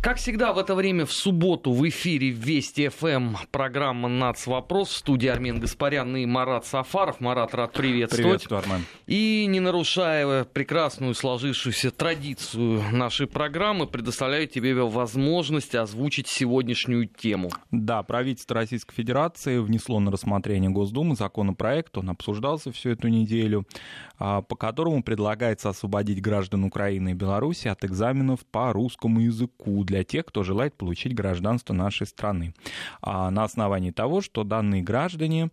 Как всегда в это время в субботу в эфире Вести ФМ программа «Нац. Вопрос» в студии Армен Гаспарян и Марат Сафаров. Марат, рад приветствовать. Приветствую, Армен. И не нарушая прекрасную сложившуюся традицию нашей программы, предоставляю тебе возможность озвучить сегодняшнюю тему. Да, правительство Российской Федерации внесло на рассмотрение Госдумы законопроект, он обсуждался всю эту неделю, а, по которому предлагается освободить граждан Украины и Беларуси от экзаменов по русскому языку для тех, кто желает получить гражданство нашей страны. А на основании того, что данные граждане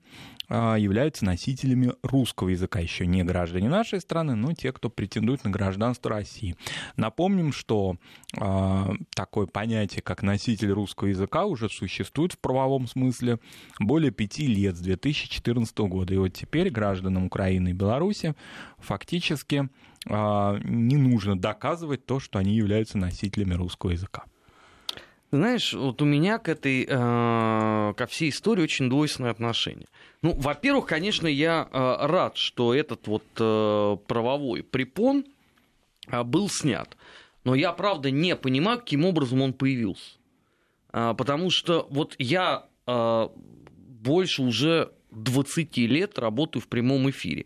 являются носителями русского языка, еще не граждане нашей страны, но те, кто претендует на гражданство России. Напомним, что э, такое понятие, как носитель русского языка, уже существует в правовом смысле более пяти лет, с 2014 года. И вот теперь гражданам Украины и Беларуси фактически э, не нужно доказывать то, что они являются носителями русского языка. Знаешь, вот у меня к этой, э, ко всей истории очень двойственное отношение. Ну, во-первых, конечно, я э, рад, что этот вот э, правовой препон э, был снят. Но я, правда, не понимаю, каким образом он появился. Э, потому что вот я э, больше уже 20 лет работаю в прямом эфире.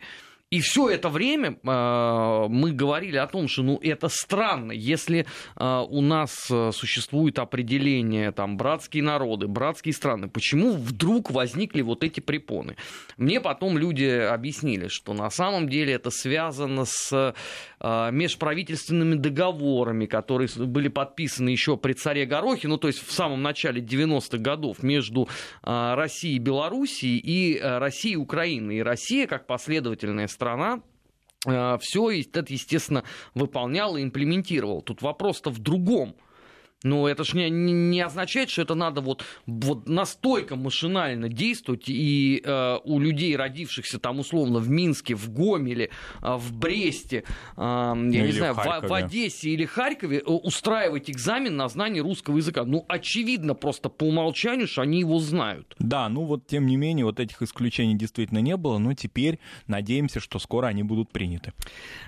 И все это время э, мы говорили о том, что ну, это странно, если э, у нас э, существует определение там, братские народы, братские страны, почему вдруг возникли вот эти препоны? Мне потом люди объяснили, что на самом деле это связано с э, межправительственными договорами, которые были подписаны еще при царе Горохе, ну то есть в самом начале 90-х годов между э, Россией и Белоруссией и э, Россией и Украиной. И Россия, как последовательная страна э, все это, естественно, выполнял и имплементировал. Тут вопрос-то в другом – но это же не, не означает, что это надо вот, вот настолько машинально действовать, и э, у людей, родившихся там условно в Минске, в Гомеле, э, в Бресте, э, я или не знаю, в, в Одессе или Харькове, э, устраивать экзамен на знание русского языка. Ну, очевидно просто по умолчанию, что они его знают. Да, ну вот тем не менее, вот этих исключений действительно не было, но теперь надеемся, что скоро они будут приняты.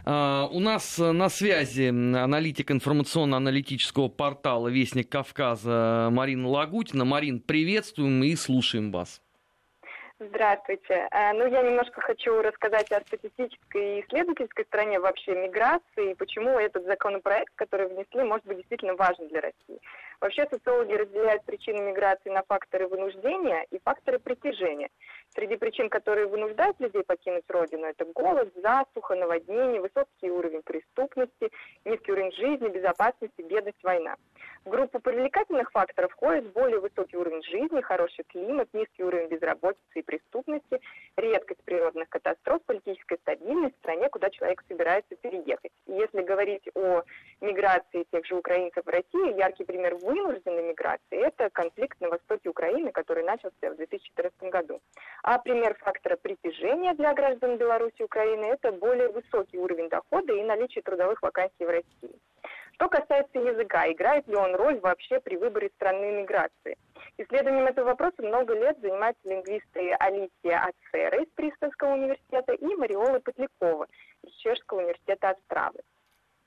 Э, у нас на связи аналитик информационно-аналитического портала канала «Вестник Кавказа» Марина Лагутина. Марин, приветствуем и слушаем вас. Здравствуйте. Э, ну, я немножко хочу рассказать о статистической и исследовательской стороне вообще миграции и почему этот законопроект, который внесли, может быть действительно важен для России. Вообще социологи разделяют причины миграции на факторы вынуждения и факторы притяжения. Среди причин, которые вынуждают людей покинуть родину, это голод, засуха, наводнение, высокий уровень преступности, низкий уровень жизни, безопасности, бедность, война. В группу привлекательных факторов входит более высокий уровень жизни, хороший климат, низкий уровень безработицы и преступности, редкость природных катастроф, политическая стабильность в стране, куда человек собирается переехать. И если говорить о миграции тех же украинцев в Россию, яркий пример вынужденной миграции – это конфликт на востоке Украины, который начался в 2014 году. А пример фактора притяжения для граждан Беларуси и Украины – это более высокий уровень дохода и наличие трудовых вакансий в России. Что касается языка, играет ли он роль вообще при выборе страны миграции? Исследованием этого вопроса много лет занимаются лингвисты Алисия Ацера из Пристовского университета и Мариола Петлякова из Чешского университета Остравы.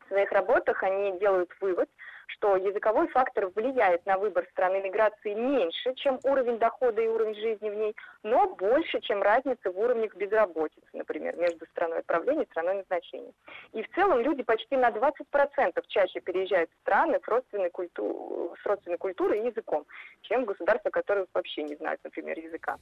В своих работах они делают вывод, что языковой фактор влияет на выбор страны миграции меньше, чем уровень дохода и уровень жизни в ней, но больше, чем разница в уровнях безработицы, например, между страной отправления и страной назначения. И в целом люди почти на 20% чаще переезжают в страны с родственной, культу... с родственной культурой и языком, чем государства, которые вообще не знают, например, языка.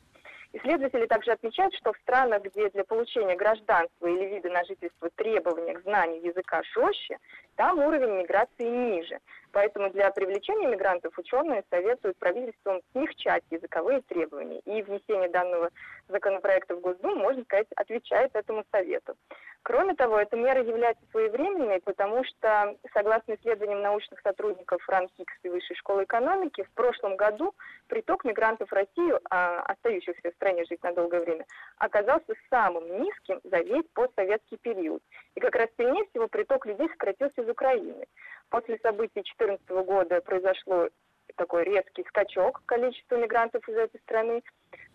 Исследователи также отмечают, что в странах, где для получения гражданства или вида на жительство требования к знанию языка жестче, там уровень миграции ниже. Поэтому для привлечения мигрантов ученые советуют правительствам смягчать языковые требования. И внесение данного законопроекта в Госдуму, можно сказать, отвечает этому совету. Кроме того, эта мера является своевременной, потому что, согласно исследованиям научных сотрудников РАНХИКС и Высшей школы экономики, в прошлом году приток мигрантов в Россию, а, остающихся в стране жить на долгое время, оказался самым низким за весь постсоветский период. И как раз сильнее всего приток людей сократился из Украины. После событий 2014 года произошло такой резкий скачок количества мигрантов из этой страны.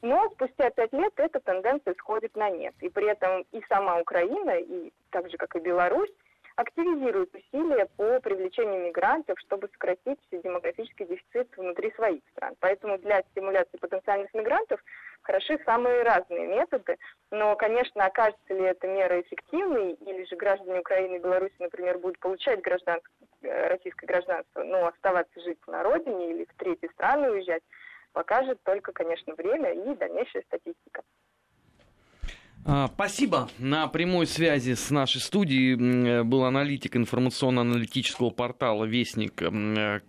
Но спустя пять лет эта тенденция сходит на нет. И при этом и сама Украина, и так же, как и Беларусь, активизирует усилия по привлечению мигрантов, чтобы сократить демографический дефицит внутри своих стран. Поэтому для стимуляции потенциальных мигрантов хороши самые разные методы. Но, конечно, окажется ли эта мера эффективной, или же граждане Украины и Беларуси, например, будут получать гражданство, э, российское гражданство, но оставаться жить на родине или в третьи страны уезжать, покажет только, конечно, время и дальнейшая статистика. А, спасибо. На прямой связи с нашей студией был аналитик информационно-аналитического портала «Вестник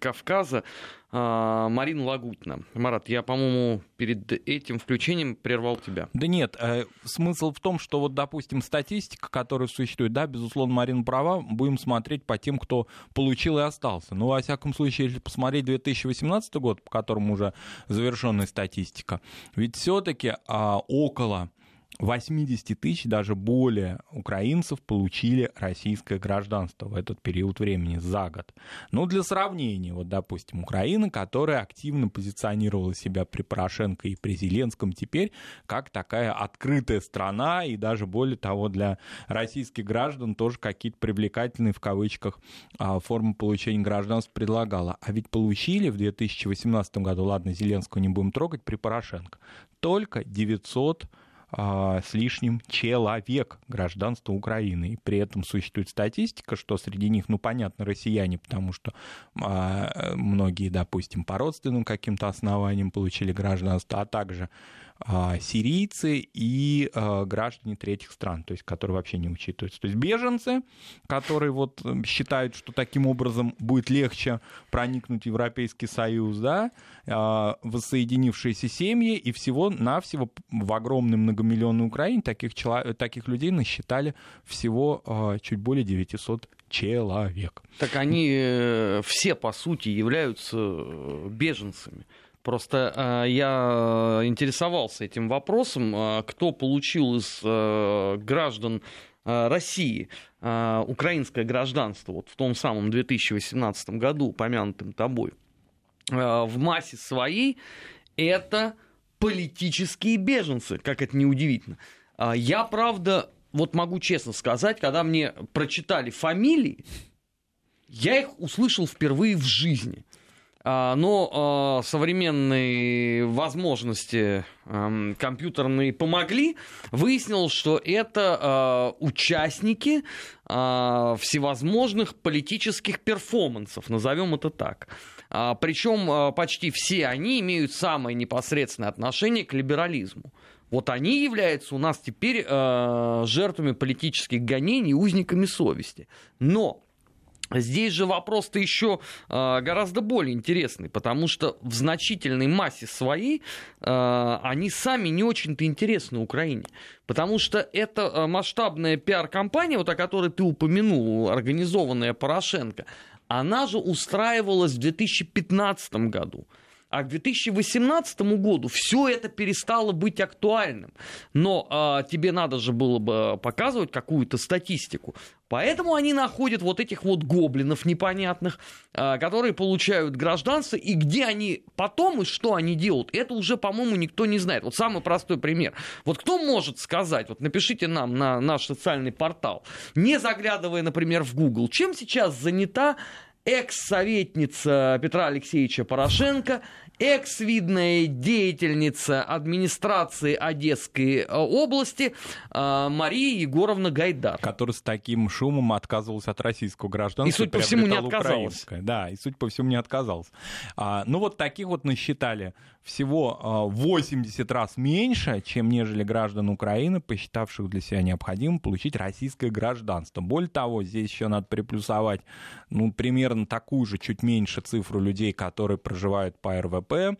Кавказа» а, Марина Лагутина. Марат, я, по-моему, перед этим включением прервал тебя. Да нет, э, смысл в том, что вот, допустим, статистика, которая существует, да, безусловно, Марина права, будем смотреть по тем, кто получил и остался. Но, во всяком случае, если посмотреть 2018 год, по которому уже завершенная статистика, ведь все-таки а, около 80 тысяч, даже более украинцев получили российское гражданство в этот период времени, за год. Ну, для сравнения, вот, допустим, Украина, которая активно позиционировала себя при Порошенко и при Зеленском теперь как такая открытая страна, и даже более того, для российских граждан тоже какие-то привлекательные, в кавычках, а, формы получения гражданства предлагала. А ведь получили в 2018 году, ладно, Зеленского не будем трогать, при Порошенко, только 900 а, с лишним человек гражданства Украины. И при этом существует статистика, что среди них, ну, понятно, россияне, потому что а, многие, допустим, по родственным каким-то основаниям получили гражданство, а также а, сирийцы и а, граждане третьих стран, то есть которые вообще не учитываются. То есть беженцы, которые вот считают, что таким образом будет легче проникнуть в Европейский Союз, да, а, воссоединившиеся семьи и всего-навсего в огромной многомиллионной Украине таких, таких людей насчитали всего чуть более 900 человек. Так они э, все, по сути, являются э, беженцами. Просто э, я интересовался этим вопросом, э, кто получил из э, граждан э, России э, украинское гражданство вот в том самом 2018 году, упомянутым тобой. Э, в массе своей это политические беженцы, как это неудивительно. Э, я, правда, вот могу честно сказать, когда мне прочитали фамилии, я их услышал впервые в жизни. А, но а, современные возможности компьютерные помогли. Выяснилось, что это а, участники всевозможных политических перформансов, назовем это так. Причем почти все они имеют самое непосредственное отношение к либерализму. Вот они являются у нас теперь жертвами политических гонений узниками совести. Но Здесь же вопрос-то еще э, гораздо более интересный, потому что в значительной массе своей э, они сами не очень-то интересны Украине. Потому что это э, масштабная пиар-компания, вот о которой ты упомянул, организованная Порошенко, она же устраивалась в 2015 году. А к 2018 году все это перестало быть актуальным. Но а, тебе надо же было бы показывать какую-то статистику. Поэтому они находят вот этих вот гоблинов непонятных, а, которые получают гражданство, и где они потом и что они делают, это уже, по-моему, никто не знает. Вот самый простой пример. Вот кто может сказать, вот напишите нам на наш социальный портал, не заглядывая, например, в Google, чем сейчас занята экс-советница Петра Алексеевича Порошенко, экс-видная деятельница администрации Одесской э, области э, Мария Егоровна Гайдар. Которая с таким шумом отказывалась от российского гражданства. И, суть по всему, не отказалась. Да, и, суть по всему, не отказалась. А, ну, вот таких вот насчитали всего 80 а, раз меньше, чем нежели граждан Украины, посчитавших для себя необходимым получить российское гражданство. Более того, здесь еще надо приплюсовать ну, примерно такую же, чуть меньше цифру людей, которые проживают по РВП,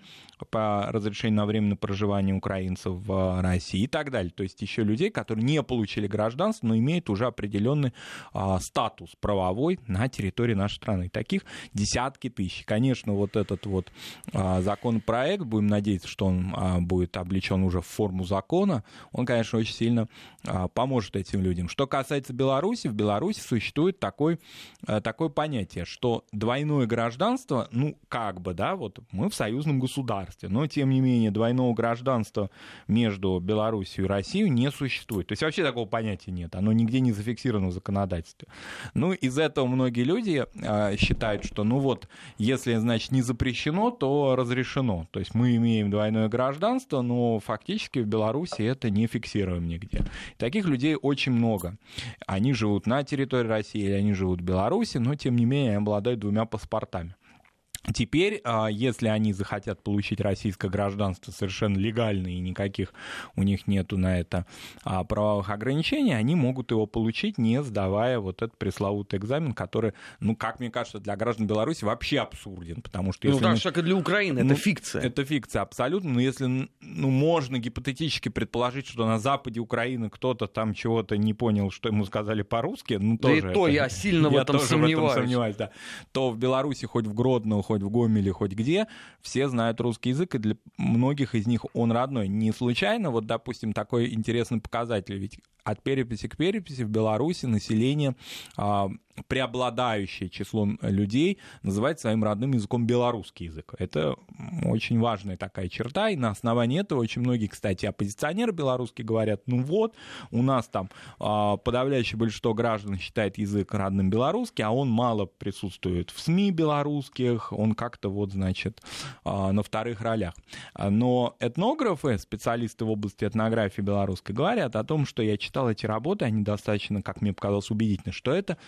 по разрешению на временное проживание украинцев в России и так далее. То есть еще людей, которые не получили гражданство, но имеют уже определенный а, статус правовой на территории нашей страны. Таких десятки тысяч. Конечно, вот этот вот а, законопроект будем надеяться, что он а, будет облечен уже в форму закона, он, конечно, очень сильно а, поможет этим людям. Что касается Беларуси, в Беларуси существует такой, а, такое понятие, что двойное гражданство, ну, как бы, да, вот мы в союзном государстве. Но, тем не менее, двойного гражданства между Белоруссией и Россией не существует. То есть вообще такого понятия нет. Оно нигде не зафиксировано в законодательстве. Ну, из этого многие люди э, считают, что, ну вот, если, значит, не запрещено, то разрешено. То есть мы имеем двойное гражданство, но фактически в Беларуси это не фиксируем нигде. Таких людей очень много. Они живут на территории России или они живут в Беларуси, но, тем не менее, обладают двумя паспортами. Теперь, а, если они захотят получить российское гражданство совершенно легально и никаких у них нету на это а, правовых ограничений, они могут его получить, не сдавая вот этот пресловутый экзамен, который, ну, как мне кажется, для граждан Беларуси вообще абсурден, потому что... Ну, если так мы... же, как и для Украины, Ну, это фикция. Это фикция, абсолютно. Но если ну, можно гипотетически предположить, что на западе Украины кто-то там чего-то не понял, что ему сказали по-русски, ну Да и тоже то это- я сильно в я этом тоже в этом сомневаюсь. сомневаюсь, да. То в Беларуси, хоть в Гродно, хоть в Гомеле, хоть где, все знают русский язык, и для многих из них он родной. Не случайно, вот, допустим, такой интересный показатель, ведь от переписи к переписи в Беларуси население а, преобладающее число людей называет своим родным языком белорусский язык. Это очень важная такая черта, и на основании этого очень многие, кстати, оппозиционеры белорусские говорят, ну вот, у нас там а, подавляющее большинство граждан считает язык родным белорусский, а он мало присутствует в СМИ белорусских, он как-то вот, значит, а, на вторых ролях. Но этнографы, специалисты в области этнографии белорусской, говорят о том, что я читал эти работы, они достаточно, как мне показалось, убедительны, что это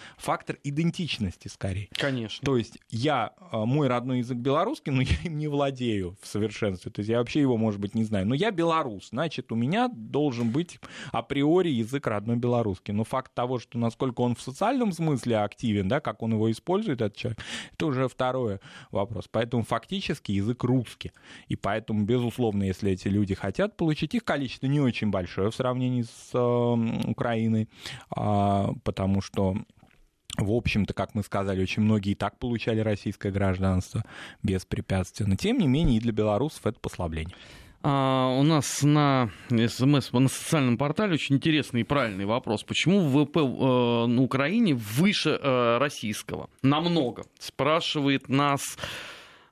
фактор идентичности скорее. Конечно. То есть я, а, мой родной язык белорусский, но я им не владею в совершенстве. То есть я вообще его, может быть, не знаю. Но я белорус, значит, у меня должен быть априори язык родной белорусский. Но факт того, что насколько он в социальном смысле активен, да, как он его использует, этот человек, это уже второй вопрос. Поэтому фактически язык русский. И поэтому, безусловно, если эти люди хотят получить, их количество не очень большое в сравнении с э, Украиной, а, потому что в общем-то, как мы сказали, очень многие и так получали российское гражданство беспрепятственно. Тем не менее, и для белорусов это послабление. А, у нас на СМС на социальном портале очень интересный и правильный вопрос. Почему ВВП э, на Украине выше э, российского? Намного. Спрашивает нас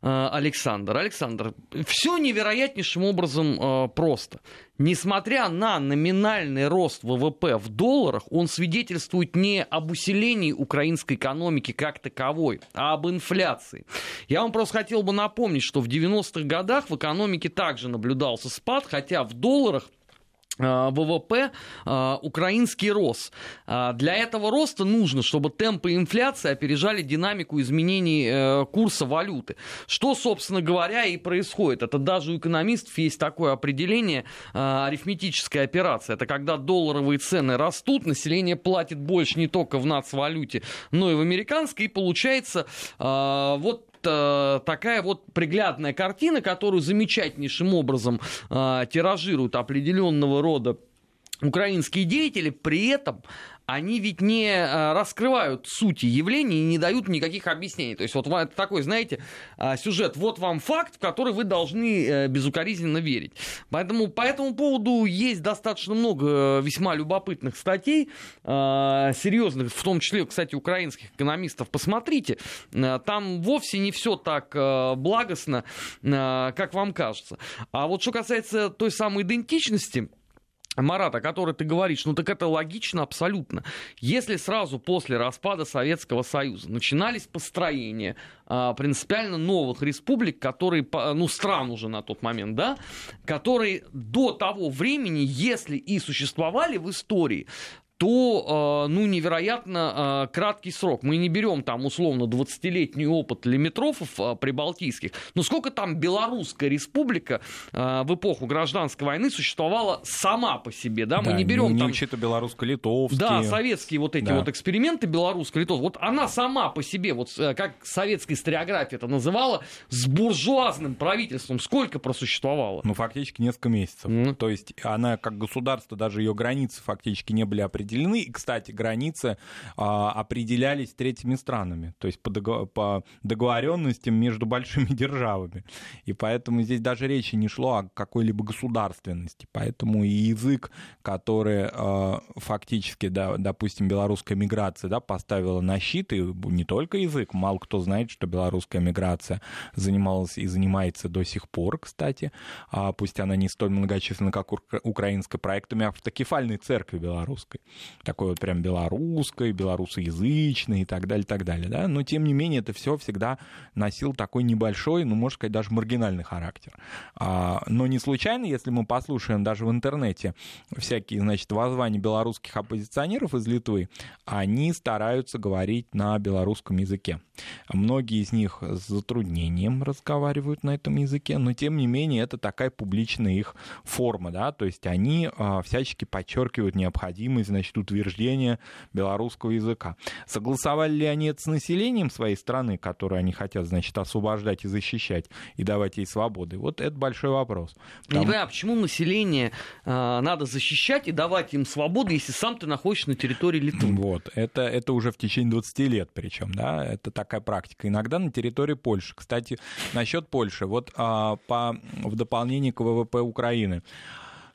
Александр. Александр, все невероятнейшим образом э, просто. Несмотря на номинальный рост ВВП в долларах, он свидетельствует не об усилении украинской экономики как таковой, а об инфляции. Я вам просто хотел бы напомнить, что в 90-х годах в экономике также наблюдался спад, хотя в долларах э, ВВП э, украинский рос. А Для этого роста нужно, чтобы темпы инфляции опережали динамику изменений э, курса валюты. Что, собственно говоря, и происходит. Это даже у экономистов есть такое определение э, арифметическая операция. Это когда долларовые цены растут, население платит больше не только в нацвалюте, но и в американской, и получается э, вот такая вот приглядная картина, которую замечательнейшим образом э, тиражируют определенного рода украинские деятели, при этом они ведь не э, раскрывают сути явлений и не дают никаких объяснений. То есть вот такой, знаете, э, сюжет, вот вам факт, в который вы должны э, безукоризненно верить. Поэтому по этому поводу есть достаточно много э, весьма любопытных статей, э, серьезных, в том числе, кстати, украинских экономистов. Посмотрите, э, там вовсе не все так благостно, как вам кажется. А вот что касается той самой идентичности, Марат, о которой ты говоришь, ну так это логично абсолютно. Если сразу после распада Советского Союза начинались построения а, принципиально новых республик, которые, ну стран уже на тот момент, да, которые до того времени, если и существовали в истории, то, э, ну, невероятно э, краткий срок. Мы не берем там, условно, 20-летний опыт лимитрофов э, прибалтийских. Но сколько там Белорусская республика в эпоху гражданской войны существовала сама по себе, да? Мы не берем не там... учитывая белорусско-литовские. Да, советские вот эти Да. вот эксперименты белорусского литовского, вот она сама по себе, вот э, как советская историография это называла, с буржуазным правительством сколько просуществовала? Ну, фактически несколько месяцев. Мгм. То есть она как государство, даже ее границы фактически не были определены определены. И, кстати, границы а, определялись третьими странами, то есть по, договор, по договоренностям между большими державами. И поэтому здесь даже речи не шло о какой-либо государственности. Поэтому и язык, который а, фактически, да, допустим, белорусская миграция да, поставила на щит, и не только язык, мало кто знает, что белорусская миграция занималась и занимается до сих пор, кстати, а пусть она не столь многочисленна, как украинская, проектами автокефальной церкви белорусской. Такой вот прям белорусской, белорусоязычной и так далее, так далее. Да? Но, тем не менее, это все всегда носил такой небольшой, ну, можно сказать, даже маргинальный характер. А, но не случайно, если мы послушаем даже в интернете всякие, значит, воззвания белорусских оппозиционеров из Литвы, они стараются говорить на белорусском языке. Многие из них с затруднением разговаривают на этом языке, но тем не менее это такая публичная их форма, да, то есть они а, всячески подчеркивают необходимость, значит, утверждения белорусского языка. Согласовали ли они это с населением своей страны, которую они хотят, значит, освобождать и защищать, и давать ей свободы? Вот это большой вопрос. Потому... Не понимаю, а почему население э, надо защищать и давать им свободу, если сам ты находишься на территории Литвы? Вот, это, это уже в течение 20 лет причем, да, это такая практика. Иногда на территории Польши. Кстати, насчет Польши, вот а, по, в дополнение к ВВП Украины.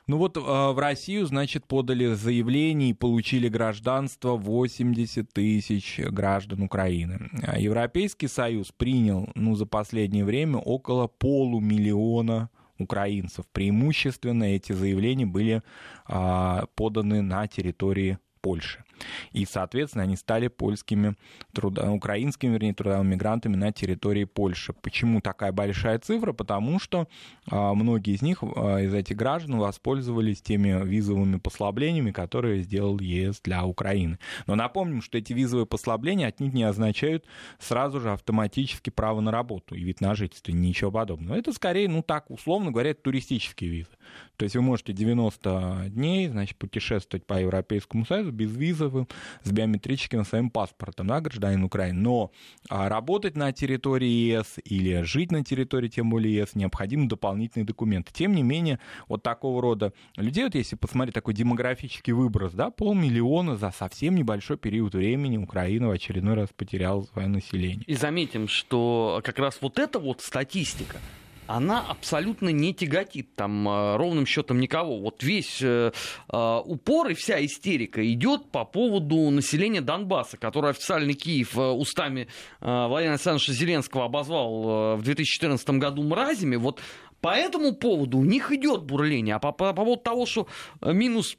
Ну вот в Россию, значит, подали заявление и получили гражданство 80 тысяч граждан Украины. Европейский Союз принял, ну, за последнее время около полумиллиона украинцев. Преимущественно эти заявления были а, поданы на территории Польши. И, соответственно, они стали польскими, трудо... украинскими, вернее, трудовыми мигрантами на территории Польши. Почему такая большая цифра? Потому что а, многие из них, а, из этих граждан, воспользовались теми визовыми послаблениями, которые сделал ЕС для Украины. Но напомним, что эти визовые послабления отнюдь не означают сразу же автоматически право на работу и вид на жительство, ничего подобного. Это скорее, ну так, условно говоря, туристические визы. То есть вы можете 90 дней, значит, путешествовать по Европейскому Союзу без визы, визовым, с биометрическим своим паспортом, да, гражданин Украины. Но а, работать на территории ЕС или жить на территории, тем более ЕС, необходимы дополнительные документы. Тем не менее, вот такого рода людей, вот если посмотреть такой демографический выброс, да, полмиллиона за совсем небольшой период времени Украина в очередной раз потеряла свое население. И заметим, что как раз вот эта вот статистика, она абсолютно не тяготит там э, ровным счетом никого. Вот весь э, э, упор и вся истерика идет по поводу населения Донбасса, которое официальный Киев устами Владимира Александровича Зеленского обозвал в 2014 году мразями. Вот по этому поводу у них идет бурление. А по, по поводу того, что минус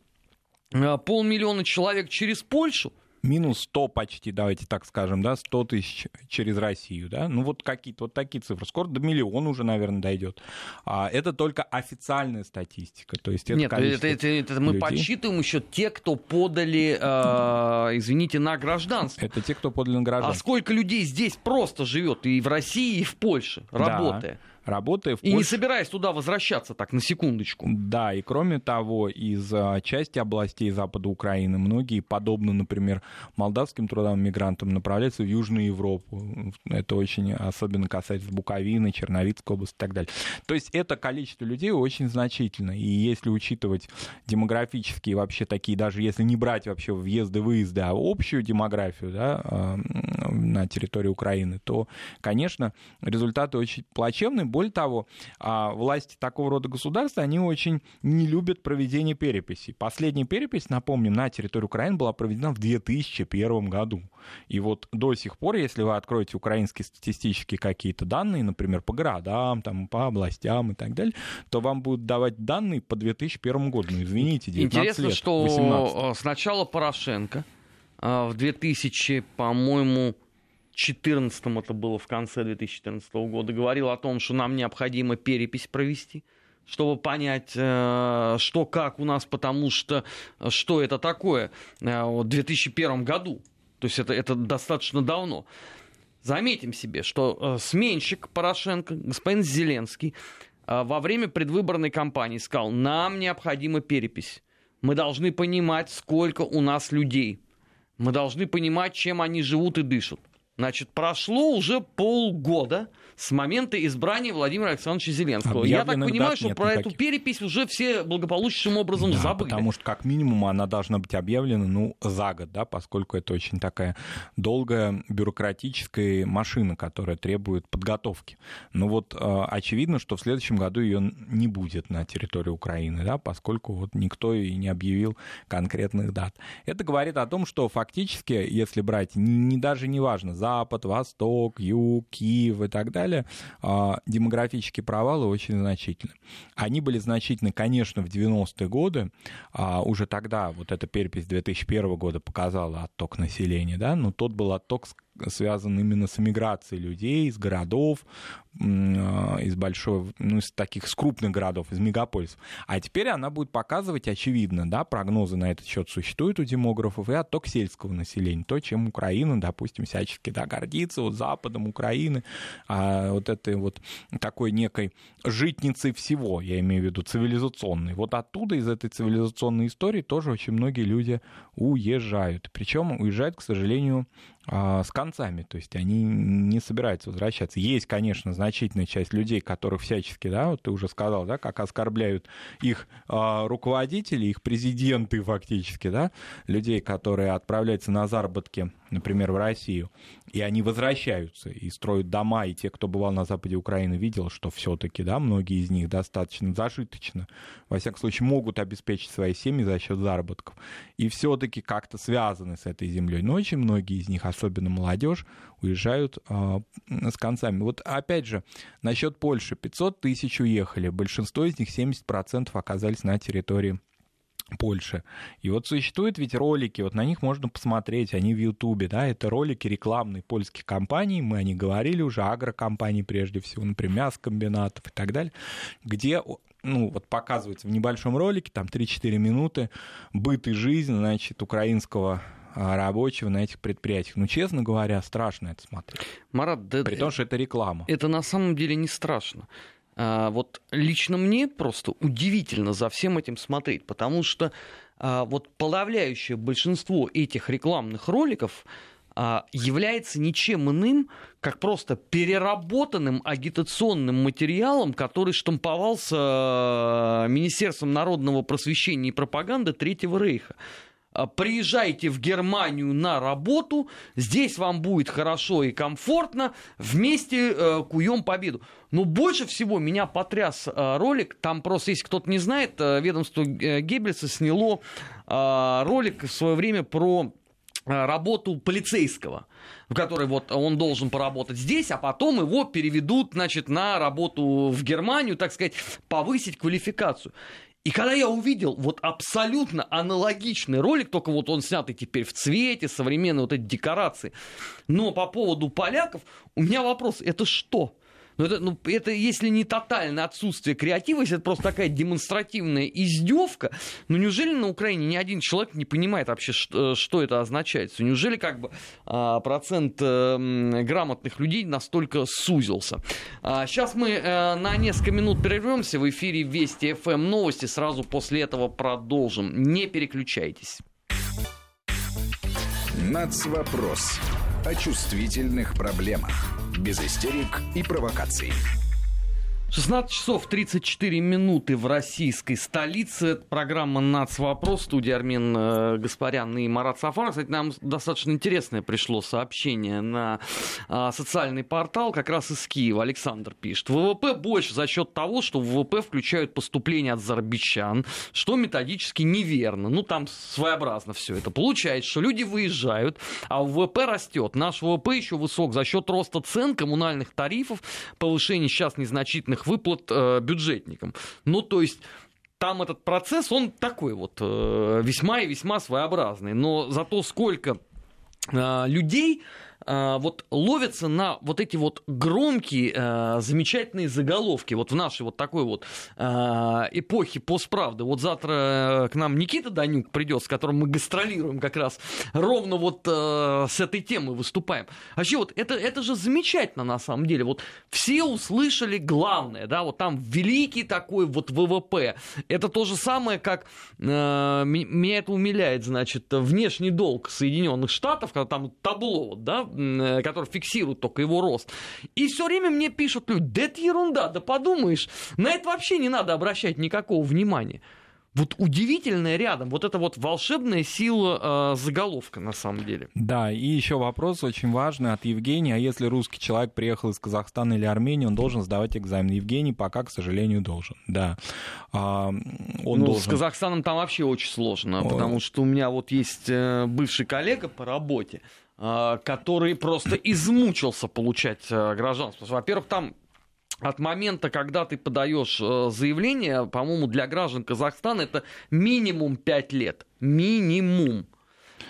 полмиллиона человек через Польшу – минус 100 почти, давайте так скажем, да, 100 тысяч через Россию, да, ну вот какие-то вот такие цифры, скоро до миллиона уже, наверное, дойдет. А это только официальная статистика, то есть это Нет, это, это, это мы подсчитываем еще те, кто подали, э, извините, на гражданство. Это те, кто подали на гражданство. А сколько людей здесь просто живет и в России, и в Польше, работая? Да работая в И Польше... не собираясь туда возвращаться, так, на секундочку. Да, и кроме того, из а, части областей Запада Украины многие, подобно, например, молдавским трудовым мигрантам, направляются в Южную Европу. Это очень особенно касается Буковины, Черновицкой области и так далее. То есть это количество людей очень значительно. И если учитывать демографические вообще такие, даже если не брать вообще въезды-выезды, а общую демографию да, а, на территории Украины, то, конечно, результаты очень плачевные более того, а, власти такого рода государства, они очень не любят проведение переписи. Последняя перепись, напомним, на территории Украины была проведена в 2001 году. И вот до сих пор, если вы откроете украинские статистические какие-то данные, например, по городам, там, по областям и так далее, то вам будут давать данные по 2001 году. Ну, извините, 19 Интересно, лет, что 18. сначала Порошенко а, в 2000, по-моему, 2014 это было в конце 2014 года, говорил о том, что нам необходимо перепись провести, чтобы понять, э, что как у нас, потому что э, что это такое э, в 2001 году. То есть это, это достаточно давно. Заметим себе, что сменщик Порошенко, господин Зеленский, во время предвыборной кампании сказал, нам необходима перепись. Мы должны понимать, сколько у нас людей. Мы должны понимать, чем они живут и дышат. Значит, прошло уже полгода с момента избрания Владимира Александровича Зеленского. Я так понимаю, что про никаких. эту перепись уже все благополучным образом да, забыли. потому что как минимум она должна быть объявлена ну, за год, да, поскольку это очень такая долгая бюрократическая машина, которая требует подготовки. Ну вот э, очевидно, что в следующем году ее не будет на территории Украины, да, поскольку вот никто и не объявил конкретных дат. Это говорит о том, что фактически, если брать, не, не даже не важно, Запад, Восток, Юг, Киев и так далее, а, демографические провалы очень значительны. Они были значительны, конечно, в 90-е годы, а, уже тогда вот эта перепись 2001 года показала отток населения, да, но тот был отток связан именно с эмиграцией людей из городов, а, из большого, ну, из таких, с крупных городов, из мегаполисов. А теперь она будет показывать, очевидно, да, прогнозы на этот счет существуют у демографов, и отток сельского населения, то, чем Украина, допустим, всячески, да, гордится, вот Западом Украины, а вот этой вот такой некой житницей всего, я имею в виду цивилизационной. Вот оттуда, из этой цивилизационной истории, тоже очень многие люди уезжают. Причем уезжают, к сожалению, а, с концами, то есть они не собираются возвращаться. Есть, конечно, значительная часть людей, которых всячески, да, вот ты уже сказал, да, как оскорбляют их э, руководители, их президенты фактически, да, людей, которые отправляются на заработки, например, в Россию, и они возвращаются и строят дома, и те, кто бывал на западе Украины, видел, что все-таки, да, многие из них достаточно зажиточно, во всяком случае, могут обеспечить свои семьи за счет заработков, и все-таки как-то связаны с этой землей. Но очень многие из них, особенно молодежь, уезжают э, с концами. Вот опять же, насчет Польши. 500 тысяч уехали, большинство из них, 70% оказались на территории Польши. И вот существуют ведь ролики, вот на них можно посмотреть, они в Ютубе, да, это ролики рекламные польских компаний, мы о них говорили уже, агрокомпаний прежде всего, например, мясокомбинатов и так далее, где ну, вот показывается в небольшом ролике, там 3-4 минуты, быт и жизнь, значит, украинского а, рабочего на этих предприятиях. Ну, честно говоря, страшно это смотреть. Марат, да, При том, что это реклама. Это на самом деле не страшно. А, вот лично мне просто удивительно за всем этим смотреть, потому что а, вот подавляющее большинство этих рекламных роликов а, является ничем иным, как просто переработанным агитационным материалом, который штамповался Министерством народного просвещения и пропаганды Третьего Рейха. А, приезжайте в Германию на работу, здесь вам будет хорошо и комфортно, вместе э, куем победу. Но больше всего меня потряс э, ролик, там просто, если кто-то не знает, э, ведомство э, Геббельса сняло ролик в свое время про работу полицейского, в которой вот он должен поработать здесь, а потом его переведут, значит, на работу в Германию, так сказать, повысить квалификацию. И когда я увидел вот абсолютно аналогичный ролик, только вот он снятый теперь в цвете, современные вот эти декорации, но по поводу поляков, у меня вопрос, это что? Но это, ну, это если не тотальное отсутствие креатива, если это просто такая демонстративная издевка, ну неужели на Украине ни один человек не понимает вообще, что, что это означает? Неужели как бы а, процент а, грамотных людей настолько сузился? А, сейчас мы а, на несколько минут прервемся в эфире Вести ФМ эм новости, сразу после этого продолжим. Не переключайтесь. Нацвопрос о чувствительных проблемах без истерик и провокаций. 16 часов 34 минуты в российской столице. Это программа «Нацвопрос». Студия Армен э, Гаспарян и Марат Сафаров. Кстати, нам достаточно интересное пришло сообщение на а, социальный портал, как раз из Киева. Александр пишет. ВВП больше за счет того, что в ВВП включают поступления от зарабичан, что методически неверно. Ну, там своеобразно все это. Получается, что люди выезжают, а ВВП растет. Наш ВВП еще высок за счет роста цен, коммунальных тарифов, повышения сейчас незначительных выплат э, бюджетникам. Ну, то есть там этот процесс, он такой вот э, весьма и весьма своеобразный. Но зато сколько э, людей вот ловятся на вот эти вот громкие, а, замечательные заголовки вот в нашей вот такой вот а, эпохе постправды. Вот завтра к нам Никита Данюк придет, с которым мы гастролируем как раз ровно вот с этой темы выступаем. Вообще вот это, это же замечательно на самом деле. Вот все услышали главное, да, вот там великий такой вот ВВП. Это то же самое, как меня это умиляет, значит, внешний долг Соединенных Штатов, когда там табло, да, э, который фиксирует только его рост. И все время мне пишут люди, да это ерунда, да подумаешь, на это вообще не надо обращать никакого внимания вот удивительное рядом, вот это вот волшебная сила э, заголовка на самом деле. Да, и еще вопрос очень важный от Евгения. А если русский человек приехал из Казахстана или Армении, он должен сдавать экзамен? Евгений пока, к сожалению, должен. Да. А, он ну, должен... С Казахстаном там вообще очень сложно, О... потому что у меня вот есть э, бывший коллега по работе, который просто измучился получать э, гражданство. Во-первых, там от момента, когда ты подаешь э, заявление, по-моему, для граждан Казахстана это минимум 5 лет. Минимум.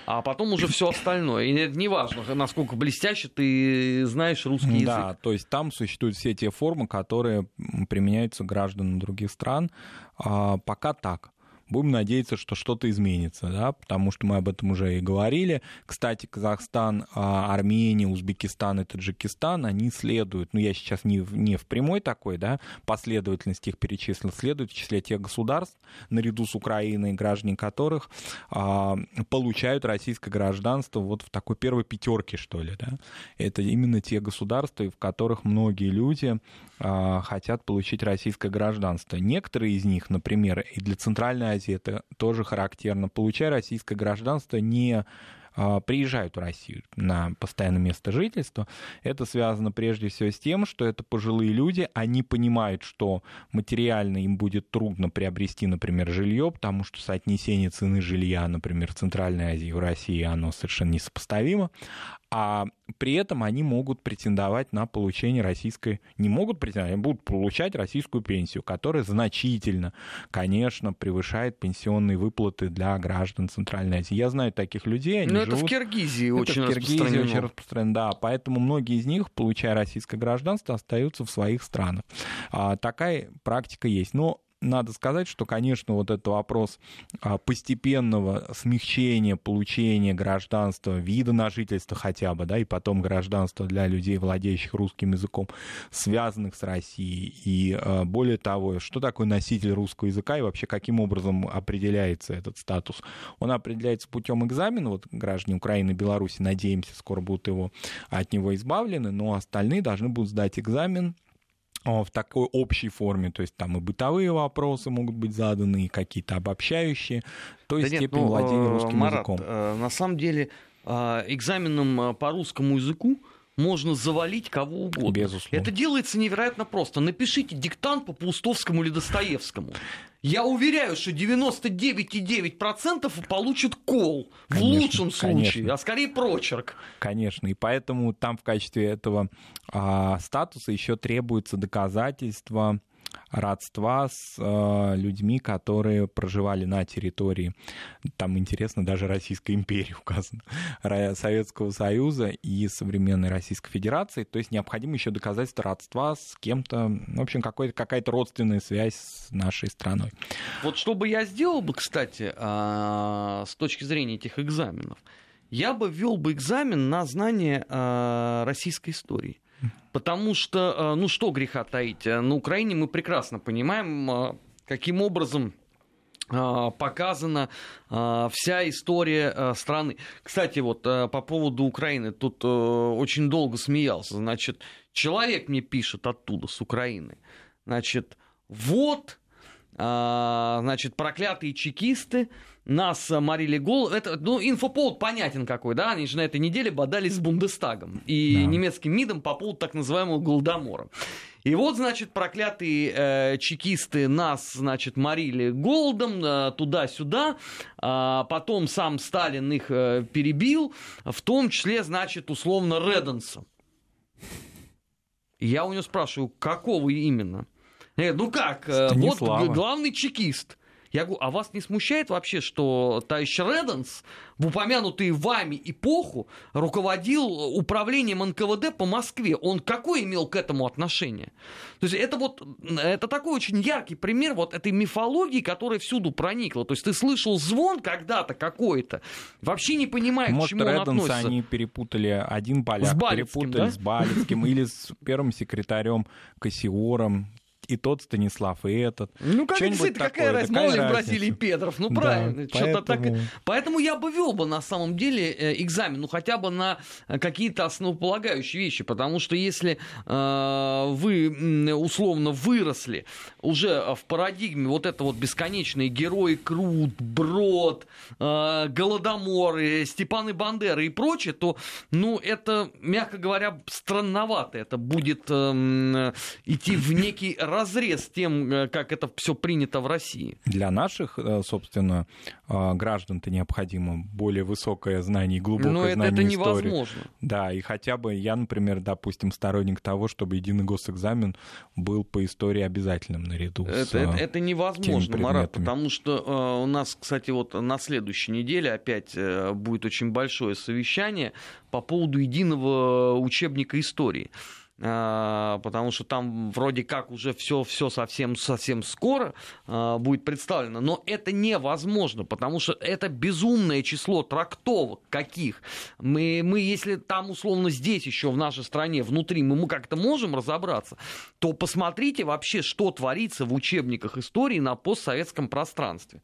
А потом уже все остальное. И это не важно, насколько блестяще ты знаешь русский язык. Да, то есть там существуют все те формы, которые применяются гражданам других стран. А пока так. Будем надеяться, что что-то изменится, да, потому что мы об этом уже и говорили. Кстати, Казахстан, а, Армения, Узбекистан и Таджикистан, они следуют, ну, я сейчас не, не в прямой такой, да, последовательности их перечислил, следуют в числе тех государств, наряду с Украиной, граждане которых а, получают российское гражданство вот в такой первой пятерке, что ли, да. Это именно те государства, в которых многие люди а, хотят получить российское гражданство. Некоторые из них, например, и для Центральной Азии это тоже характерно, получая российское гражданство, не а, приезжают в Россию на постоянное место жительства. Это связано прежде всего с тем, что это пожилые люди, они понимают, что материально им будет трудно приобрести, например, жилье, потому что соотнесение цены жилья, например, в Центральной Азии в России, оно совершенно несопоставимо а при этом они могут претендовать на получение российской... Не могут претендовать, они будут получать российскую пенсию, которая значительно, конечно, превышает пенсионные выплаты для граждан Центральной Азии. Я знаю таких людей, они Но живут... это в Киргизии это очень в Киргизии распространено. очень распространено, да. Поэтому многие из них, получая российское гражданство, остаются в своих странах. А, такая практика есть. Но надо сказать, что, конечно, вот этот вопрос а, постепенного смягчения получения гражданства, вида на жительство хотя бы, да, и потом гражданства для людей, владеющих русским языком, связанных с Россией. И а, более того, что такое носитель русского языка и вообще каким образом определяется этот статус? Он определяется путем экзамена. Вот граждане Украины и Беларуси, надеемся, скоро будут его, от него избавлены, но остальные должны будут сдать экзамен в такой общей форме, то есть там и бытовые вопросы могут быть заданы, и какие-то обобщающие, то есть да степень ну, владения русским Марат, языком. Э, на самом деле э, экзаменом э, по русскому языку можно завалить кого угодно. Безусловно. Это делается невероятно просто. Напишите диктант по Паустовскому или Достоевскому. Я уверяю, что 99,9% получат кол. Конечно, в лучшем случае, конечно. а скорее прочерк. Конечно. И поэтому там в качестве этого а, статуса еще требуется доказательство родства с э, людьми, которые проживали на территории, там интересно, даже Российской империи указано, Советского Союза и современной Российской Федерации. То есть необходимо еще доказательство родства с кем-то, в общем, какая-то родственная связь с нашей страной. Вот что бы я сделал бы, кстати, а, с точки зрения этих экзаменов, я бы ввел бы экзамен на знание а, российской истории. Потому что, э, ну что греха таить, э, на Украине мы прекрасно понимаем, э, каким образом показана вся история страны. Кстати, вот по поводу Украины, тут очень долго смеялся. Значит, человек мне пишет оттуда, с Украины. Значит, вот, значит, проклятые чекисты нас морили гол. Это, ну, инфоповод понятен какой, да? Они же на этой неделе бодались с Бундестагом и да. немецким МИДом по поводу так называемого Голдомора. И вот, значит, проклятые э, чекисты нас, значит, морили голодом э, туда-сюда. Э, потом сам Сталин их э, перебил, в том числе, значит, условно Реденса. Я у него спрашиваю, какого именно? Я говорю, ну как, э, вот главный чекист. Я говорю, а вас не смущает вообще, что товарищ Реденс в упомянутые вами эпоху руководил управлением НКВД по Москве? Он какое имел к этому отношение? То есть это вот, это такой очень яркий пример вот этой мифологии, которая всюду проникла. То есть ты слышал звон когда-то какой-то, вообще не понимая, Может, к чему Реденса он относится. они перепутали, один поляк с Балицким, перепутали да? с Балицким или с первым секретарем Кассиором и тот Станислав, и этот. Ну, как действительно, какая разница, мало ли разница? Бразилии Петров, ну Да, правильно. Что-то так... поэтому- Поэтому я бы вел бы на самом деле э, экзамен, ну хотя бы на э, какие-то основополагающие вещи, потому что если э, вы условно выросли уже в парадигме вот это вот бесконечные герои Крут, Брод, э, Голодоморы, Степаны Бандеры и прочее, то, ну, это, мягко говоря, странновато. Это будет э, идти в некий разрез тем, э, как это все принято в России. Для наших, э, собственно, э, граждан-то необходимо более высокое знание и глубокое Но это, знание это истории. невозможно. Да, и хотя бы я, например, допустим, сторонник того, чтобы единый госэкзамен был по истории обязательным наряду с... Это, это, это невозможно, Марат, потому что э, у нас, кстати, вот на следующей неделе опять э, будет очень большое совещание по поводу единого учебника истории. А, потому что там вроде как уже все, все совсем, совсем скоро а, будет представлено, но это невозможно, потому что это безумное число трактовок каких. Мы, мы если там условно здесь еще в нашей стране внутри мы, мы как-то можем разобраться, то посмотрите вообще, что творится в учебниках истории на постсоветском пространстве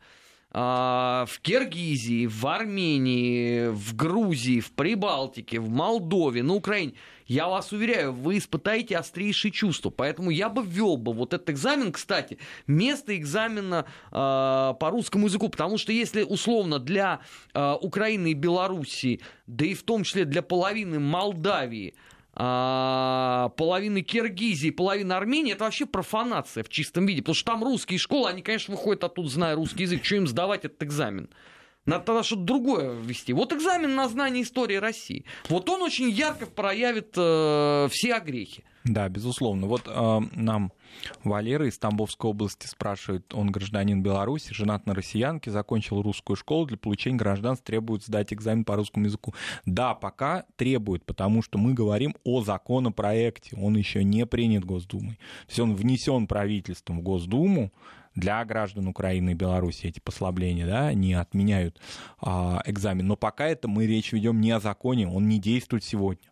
в Киргизии, в Армении, в Грузии, в Прибалтике, в Молдове, на Украине. Я вас уверяю, вы испытаете острейшие чувства. Поэтому я бы ввел бы вот этот экзамен, кстати, вместо экзамена а, по русскому языку. Потому что если условно для а, Украины и Белоруссии, да и в том числе для половины Молдавии, а, половины Киргизии, половины Армении, это вообще профанация в чистом виде. Потому что там русские школы, они, конечно, выходят оттуда, зная русский язык. Что им сдавать этот экзамен? Надо тогда что-то другое ввести. Вот экзамен на знание истории России. Вот он очень ярко проявит э, все огрехи. Да, безусловно. Вот э, нам Валера из Тамбовской области спрашивает, он гражданин Беларуси, женат на россиянке, закончил русскую школу, для получения гражданства требует сдать экзамен по русскому языку. Да, пока требует, потому что мы говорим о законопроекте, он еще не принят Госдумой. То есть он внесен правительством в Госдуму, для граждан Украины и Беларуси эти послабления, да, не отменяют а, экзамен. Но пока это мы речь ведем не о законе, он не действует сегодня.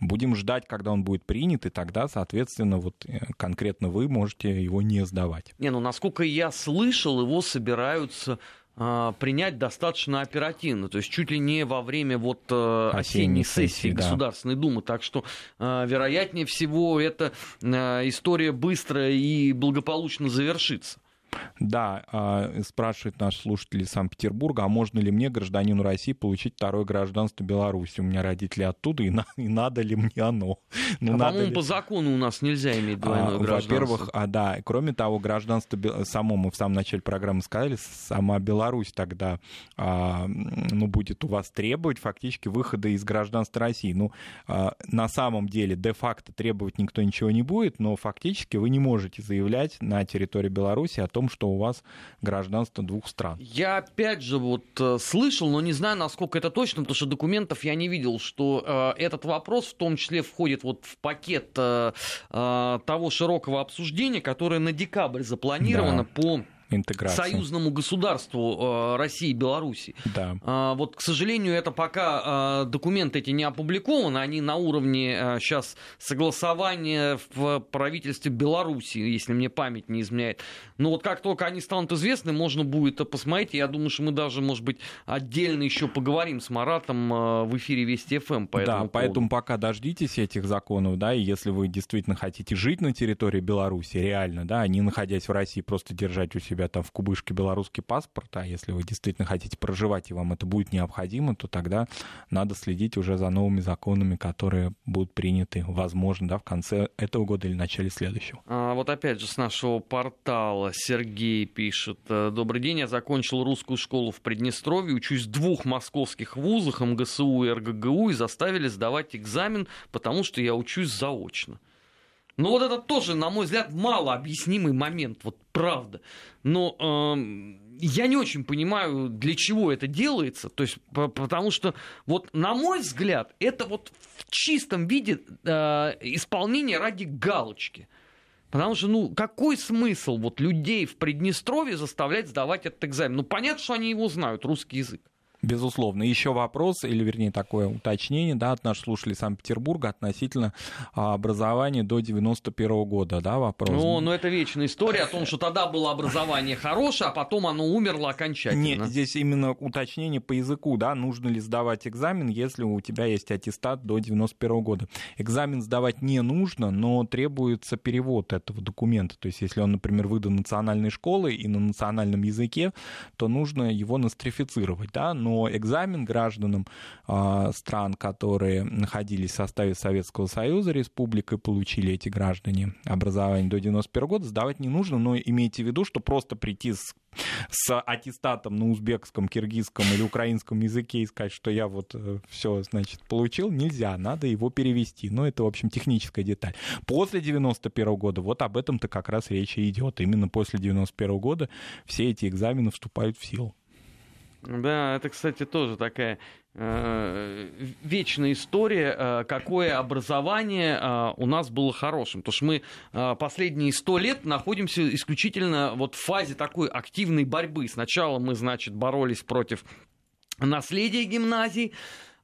Будем ждать, когда он будет принят, и тогда, соответственно, вот э, конкретно вы можете его не сдавать. Не, ну насколько я слышал, его собираются а, принять достаточно оперативно, то есть чуть ли не во время вот э, осенней Осенней сессии сессии, да. Государственной Думы, так что э, вероятнее всего эта история быстро и благополучно завершится. Да, а, спрашивает наш слушатель из Санкт-Петербурга, а можно ли мне, гражданину России, получить второе гражданство Беларуси? У меня родители оттуда, и, на- и надо ли мне оно? Ну, А, надо по-моему, ли- по закону у нас нельзя иметь двойное А, гражданство. Во-первых, а, да, кроме того, гражданство само, мы в самом начале программы сказали, сама Беларусь тогда а, ну, будет у вас требовать фактически выхода из гражданства России. Ну, а, на самом деле, де-факто требовать никто ничего не будет, но фактически вы не можете заявлять на территории Беларуси о том, что у вас гражданство двух стран. Я опять же вот э, слышал, но не знаю, насколько это точно, потому что документов я не видел, что э, этот вопрос в том числе входит вот в пакет э, э, того широкого обсуждения, которое на декабрь запланировано Да. по Интеграция. союзному государству э, России и Беларуси. Да. А, Вот, к сожалению, это пока а, документы эти не опубликованы, они на уровне сейчас согласования в правительстве Беларуси, если мне память не изменяет. Но вот как только они станут известны, можно будет посмотреть. Я думаю, что мы даже, может быть, отдельно еще поговорим с Маратом в эфире Вести ФМ по этому да, поводу. поэтому пока дождитесь этих законов, да, и если вы действительно хотите жить на территории Беларуси, реально, да, а не находясь в России, просто держать у себя там в кубышке белорусский паспорт, а если вы действительно хотите проживать и вам это будет необходимо, то тогда надо следить уже за новыми законами, которые будут приняты, возможно, да, в конце этого года или начале следующего. А, Вот опять же с нашего портала Сергей пишет. э, Добрый день, я закончил русскую школу в Приднестровье, учусь в двух московских вузах, МГСУ и РГГУ, и заставили сдавать экзамен, потому что я учусь заочно. Ну вот это тоже, на мой взгляд, мало объяснимый момент, вот правда. Но эм, я не очень понимаю, для чего это делается. То есть, по- потому что, вот на мой взгляд, это вот в чистом виде э, исполнение ради галочки. Потому что, ну, какой смысл вот людей в Приднестровье заставлять сдавать этот экзамен? Ну, понятно, что они его знают, русский язык. Безусловно. Еще вопрос, или вернее такое уточнение, да, от наших слушателей Санкт-Петербурга относительно а, образования до 91 года, да, вопрос. Ну, ну, это вечная история о том, что тогда было образование хорошее, а потом оно умерло окончательно. Нет, здесь именно уточнение по языку, да, нужно ли сдавать экзамен, если у тебя есть аттестат до 91 года. Экзамен сдавать не нужно, но требуется перевод этого документа. То есть, если он, например, выдан национальной школой и на национальном языке, то нужно его нострифицировать, да, но но экзамен гражданам э, стран, которые находились в составе Советского Союза, республик, и получили эти граждане образование до 91 года, сдавать не нужно, но имейте в виду, что просто прийти с с аттестатом на узбекском, киргизском или украинском языке и сказать, что я вот э, все, значит, получил, нельзя, надо его перевести. Но это, в общем, техническая деталь. После 91 года вот об этом-то как раз речь и идет. Именно после 91 года все эти экзамены вступают в силу. Да, это, кстати, тоже такая э, вечная история, э, какое образование э, у нас было хорошим. Потому что мы последние сто лет находимся исключительно вот в фазе такой активной борьбы. Сначала мы, значит, боролись против наследия гимназий,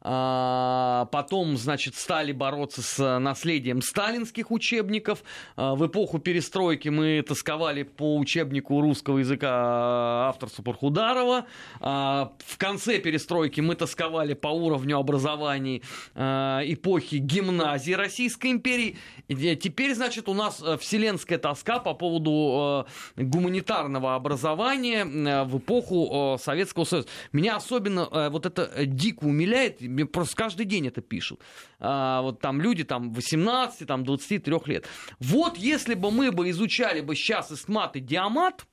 потом, значит, стали бороться с наследием сталинских учебников. А, в эпоху перестройки мы тосковали по учебнику русского языка авторства Пархударова. А, в конце перестройки мы тосковали по уровню образований эпохи гимназии Российской империи. Теперь, значит, у нас вселенская тоска по поводу гуманитарного образования в эпоху Советского Союза. Меня особенно вот это дико умиляет мне просто каждый день это пишут. А, вот там люди там 18, там 23 лет. Вот если бы мы бы изучали бы сейчас эстмат и диамат,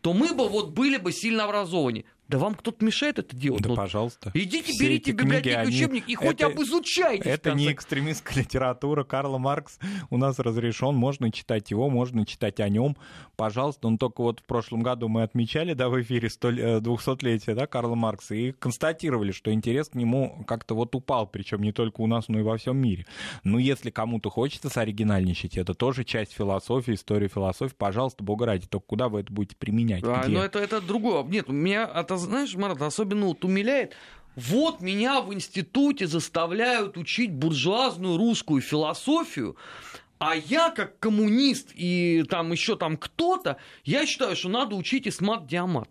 то мы бы вот были бы сильно образованы. Да вам кто-то мешает это делать? Да, ну, пожалуйста. Идите, Все берите в учебник и хоть это... обизучайте. Это не экстремистская литература. Карла Маркс у нас разрешен, можно читать его, можно читать о нем. Пожалуйста, он только вот в прошлом году мы отмечали, да, в эфире 200-летие, э, да, Карла Маркса, и констатировали, что интерес к нему как-то вот упал, причем не только у нас, но и во всем мире. Но если кому-то хочется соригинальничать, это тоже часть философии, истории философии, пожалуйста, бога ради, только куда вы это будете применять? А, но это, это другое. Нет, меня это знаешь, Марат, особенно вот умиляет, вот меня в институте заставляют учить буржуазную русскую философию, а я, как коммунист и там еще там кто-то, я считаю, что надо учить Исмат Диамат.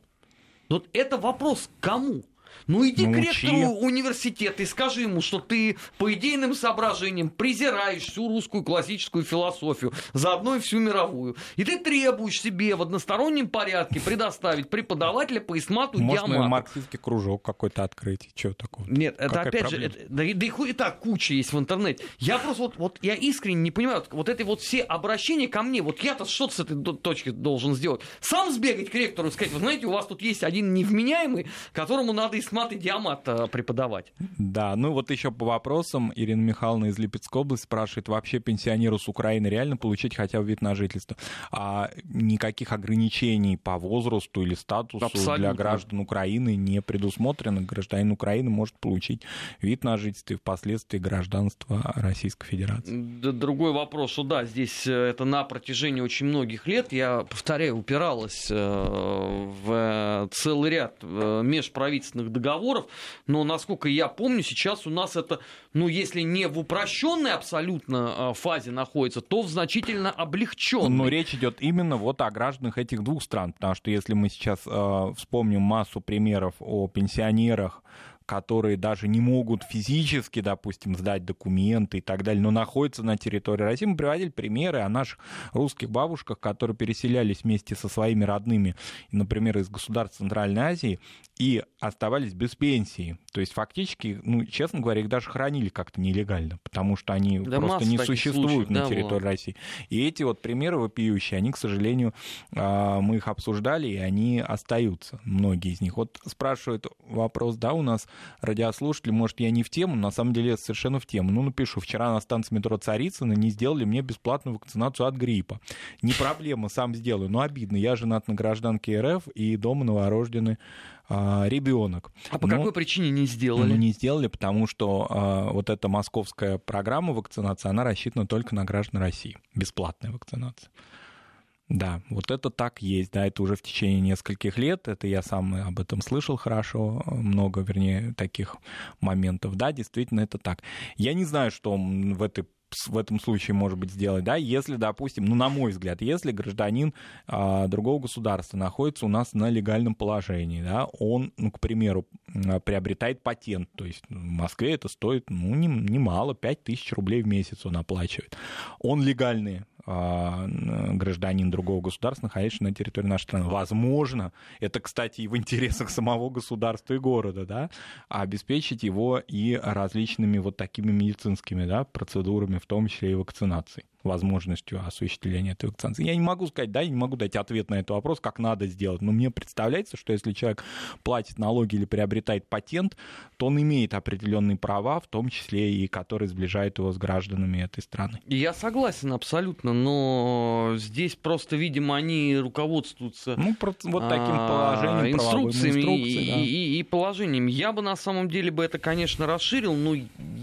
Вот это вопрос кому? Ну иди ну, к ректору университета и скажи ему, что ты по идейным соображениям презираешь всю русскую классическую философию, заодно и всю мировую. И ты требуешь себе в одностороннем порядке предоставить преподавателя по исмату Можно диамату. марксистский кружок какой-то открыть. Что такого? Нет, это Какая опять проблема? же, это, да, да и так куча есть в интернете. Я просто вот, вот я искренне не понимаю, вот эти вот все обращения ко мне, вот я-то что-то с этой точки должен сделать. Сам сбегать к ректору и сказать, вы знаете, у вас тут есть один невменяемый, которому надо исмат и диамат э, преподавать. Да, ну вот еще по вопросам. Ирина Михайловна из Липецкой области спрашивает, вообще пенсионеру с Украины реально получить хотя бы вид на жительство? А никаких ограничений по возрасту или статусу Абсолютно. для граждан Украины не предусмотрено. Гражданин Украины может получить вид на жительство и впоследствии гражданство Российской Федерации. Другой вопрос, что да, здесь э, это на протяжении очень многих лет, я повторяю, упиралась э, в целый ряд межправительственных договоров, договоров, но, насколько я помню, сейчас у нас это, ну, если не в упрощенной абсолютно а, фазе находится, то в значительно облегченной. Но речь идет именно вот о гражданах этих двух стран, потому что если мы сейчас э, вспомним массу примеров о пенсионерах, которые даже не могут физически, допустим, сдать документы и так далее, но находятся на территории России. Мы приводили примеры о наших русских бабушках, которые переселялись вместе со своими родными, например, из государств Центральной Азии, и оставались без пенсии. То есть фактически, ну, честно говоря, их даже хранили как-то нелегально, потому что они да просто не существуют случаев, на да, территории было. России. И эти вот примеры вопиющие, они, к сожалению, а, мы их обсуждали, и они остаются, многие из них. Вот спрашивают вопрос, да, у нас радиослушатели, может, я не в тему, на самом деле это совершенно в тему. Ну, напишу, вчера на станции метро Царицына не сделали мне бесплатную вакцинацию от гриппа. Не проблема, сам сделаю, но обидно. Я женат на гражданке РФ, и дома новорожденный а, ребенок. А по Но, какой причине не сделали? Ну, не сделали, потому что а, вот эта московская программа вакцинации, она рассчитана только на граждан России. Бесплатная вакцинация. Да, вот это так есть, да, это уже в течение нескольких лет, это я сам об этом слышал хорошо, много, вернее, таких моментов, да, действительно это так. Я не знаю, что в этой в этом случае может быть сделать, да, если, допустим, ну, на мой взгляд, если гражданин а, другого государства находится у нас на легальном положении, да, он, ну, к примеру, приобретает патент, то есть в Москве это стоит, ну, немало, не 5 тысяч рублей в месяц он оплачивает. Он легальный гражданин другого государства, находящийся на территории нашей страны. Возможно, это, кстати, и в интересах самого государства и города, да, обеспечить его и различными вот такими медицинскими да, процедурами, в том числе и вакцинацией возможностью осуществления этой вакцинации. Я не могу сказать, да, я не могу дать ответ на этот вопрос, как надо сделать, но мне представляется, что если человек платит налоги или приобретает патент, то он имеет определенные права, в том числе и которые сближают его с гражданами этой страны. Я согласен абсолютно, но здесь просто, видимо, они руководствуются ну, вот таким а, положением, инструкциями и, да. и, и положением. Я бы на самом деле бы это, конечно, расширил, но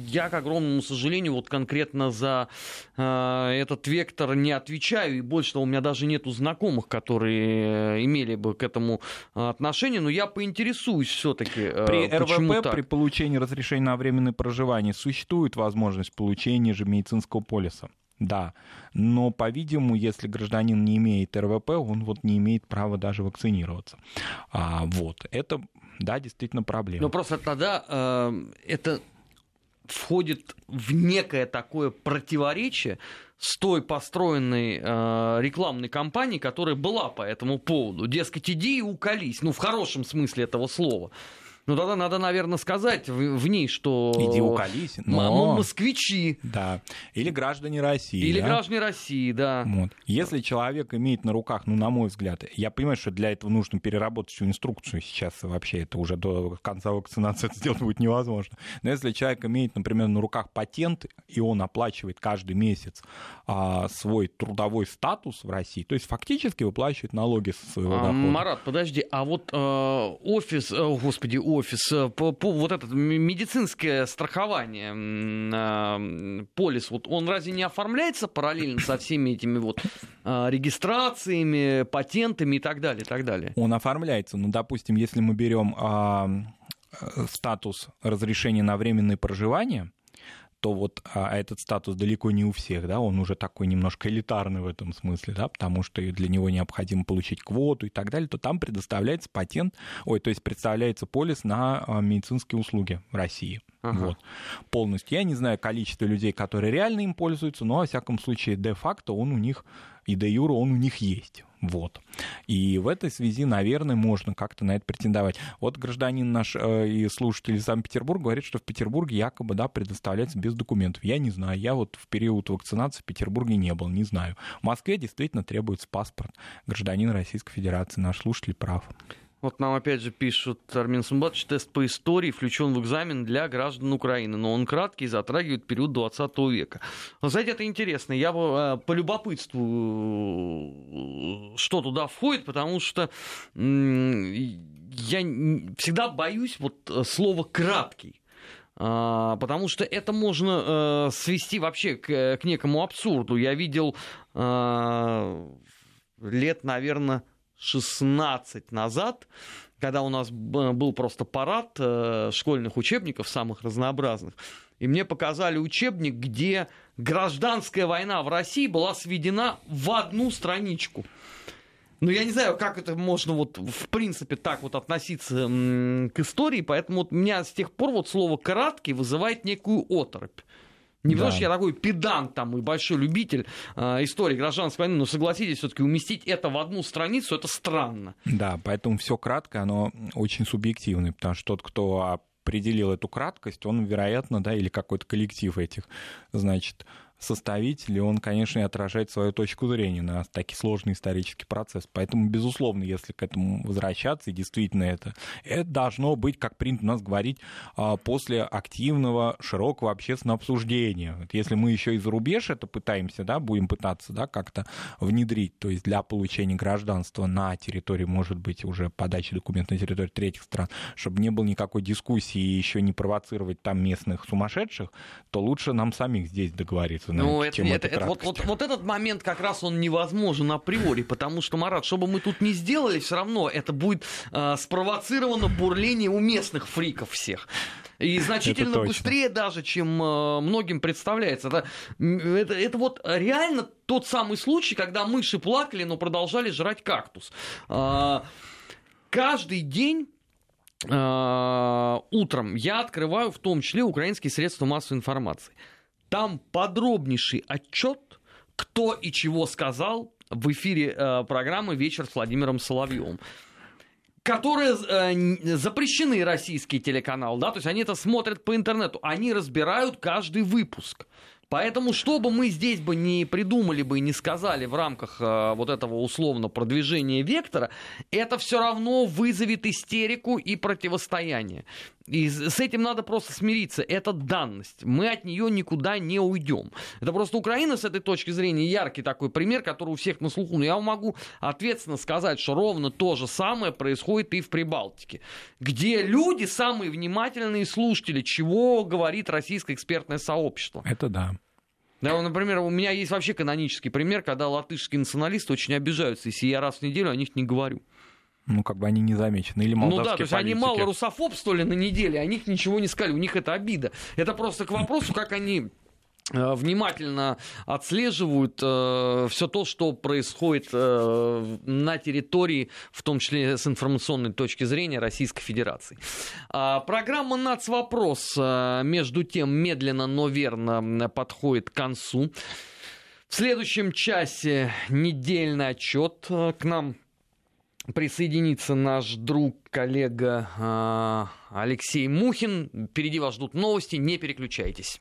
я, к огромному сожалению, вот конкретно за этот вектор не отвечаю, и больше того, у меня даже нету знакомых, которые э, имели бы к этому э, отношение, но я поинтересуюсь все-таки. Э, при РВП, так. при получении разрешения на временное проживание, существует возможность получения же медицинского полиса. Да, но, по-видимому, если гражданин не имеет РВП, он вот не имеет права даже вакцинироваться. А, вот, это, да, действительно проблема. Но просто тогда э, это входит в некое такое противоречие с той построенной э, рекламной кампанией, которая была по этому поводу. Дескать, иди и уколись. Ну, в хорошем смысле этого слова. Ну, тогда надо, наверное, сказать в, в ней, что... Иди уколись, но... москвичи. Да. Или граждане России. Или да? граждане России, да. Вот. Если человек имеет на руках, ну, на мой взгляд, я понимаю, что для этого нужно переработать всю инструкцию сейчас вообще, это уже до конца вакцинации это сделать будет невозможно. Но если человек имеет, например, на руках патент, и он оплачивает каждый месяц а, свой трудовой статус в России, то есть фактически выплачивает налоги со своего дохода. Марат, подожди, а вот э, офис, э, господи, офис, офис, по, по, вот это медицинское страхование, э, полис, вот он разве не оформляется параллельно со всеми этими вот э, регистрациями, патентами и так далее, и так далее? Он оформляется, ну, допустим, если мы берем э, статус разрешения на временное проживание, то вот а, этот статус далеко не у всех, да, он уже такой немножко элитарный в этом смысле, да, потому что для него необходимо получить квоту и так далее, то там предоставляется патент, ой, то есть представляется полис на а, медицинские услуги в России. Ага. Вот, полностью. Я не знаю количество людей, которые реально им пользуются, но, во всяком случае, де-факто он у них, и де-юра он у них есть. Вот. И в этой связи, наверное, можно как-то на это претендовать. Вот гражданин наш э, и слушатель из Санкт-Петербурга говорит, что в Петербурге якобы, да, предоставляется без документов. Я не знаю, я вот в период вакцинации в Петербурге не был, не знаю. В Москве действительно требуется паспорт гражданина Российской Федерации. Наш слушатель прав. Вот нам опять же пишут, Армин Сумбатович, тест по истории включен в экзамен для граждан Украины, но он краткий затрагивает период 20 века. Вы знаете, это интересно. Я бы э, полюбопытствую, что туда входит, потому что я всегда боюсь вот э, слова «краткий». А, потому что это можно э, свести вообще к, к некому абсурду. Я видел лет, наверное, 16 назад, когда у нас был просто парад э, школьных учебников самых разнообразных, и мне показали учебник, где гражданская война в России была сведена в одну страничку. Ну, я не знаю, как это можно вот в принципе так вот относиться к истории, поэтому вот меня с тех пор вот слово «краткий» вызывает некую оторопь. Не да. потому что я такой педант там и большой любитель э, истории гражданской войны, но согласитесь, все-таки уместить это в одну страницу это странно. Да, поэтому все кратко, оно очень субъективное, потому что тот, кто определил эту краткость, он, вероятно, да, или какой-то коллектив этих, значит, составитель, он, конечно, и отражает свою точку зрения на такой сложный исторический процесс. Поэтому, безусловно, если к этому возвращаться, и действительно это, это должно быть, как принято у нас говорить, а, после активного, широкого общественного обсуждения. Вот если мы еще и за рубеж это пытаемся, да, будем пытаться да, как-то внедрить, то есть для получения гражданства на территории, может быть, уже подачи документов на территории третьих стран, чтобы не было никакой дискуссии и еще не провоцировать там местных сумасшедших, то лучше нам самих здесь договориться естественно, Ну, чем это, эта это, это, вот, вот, вот этот момент как раз он невозможен априори, потому что, Марат, что бы мы тут ни сделали, все равно это будет э, спровоцировано бурление у местных фриков всех. И значительно быстрее даже, чем э, многим представляется. Это, это, это вот реально тот самый случай, когда мыши плакали, но продолжали жрать кактус. А, каждый день э, утром я открываю в том числе украинские средства массовой информации. Там подробнейший отчет, кто и чего сказал в эфире э, программы «Вечер с Владимиром Соловьевым» которые э, запрещены российские телеканалы, да, то есть они это смотрят по интернету, они разбирают каждый выпуск. Поэтому, что бы мы здесь бы не придумали бы и не сказали в рамках э, вот этого условно продвижения вектора, это все равно вызовет истерику и противостояние. И с этим надо просто смириться. Это данность. Мы от нее никуда не уйдем. Это просто Украина с этой точки зрения яркий такой пример, который у всех на слуху. Но я могу ответственно сказать, что ровно то же самое происходит и в Прибалтике, где люди самые внимательные слушатели, чего говорит российское экспертное сообщество. Это да. Да, например, у меня есть вообще канонический пример, когда латышские националисты очень обижаются, если я раз в неделю о них не говорю. Ну, как бы они не замечены. Или Ну да, то есть они политики. мало русофобствовали на неделе, о них ничего не сказали, у них это обида. Это просто к вопросу, как они внимательно отслеживают все то, что происходит э, на территории, в том числе с информационной точки зрения Российской Федерации. А, программа «Нацвопрос» э, между тем медленно, но верно подходит к концу. В следующем часе недельный отчет э, к нам присоединится наш друг, коллега э, Алексей Мухин. Впереди вас ждут новости, не переключайтесь.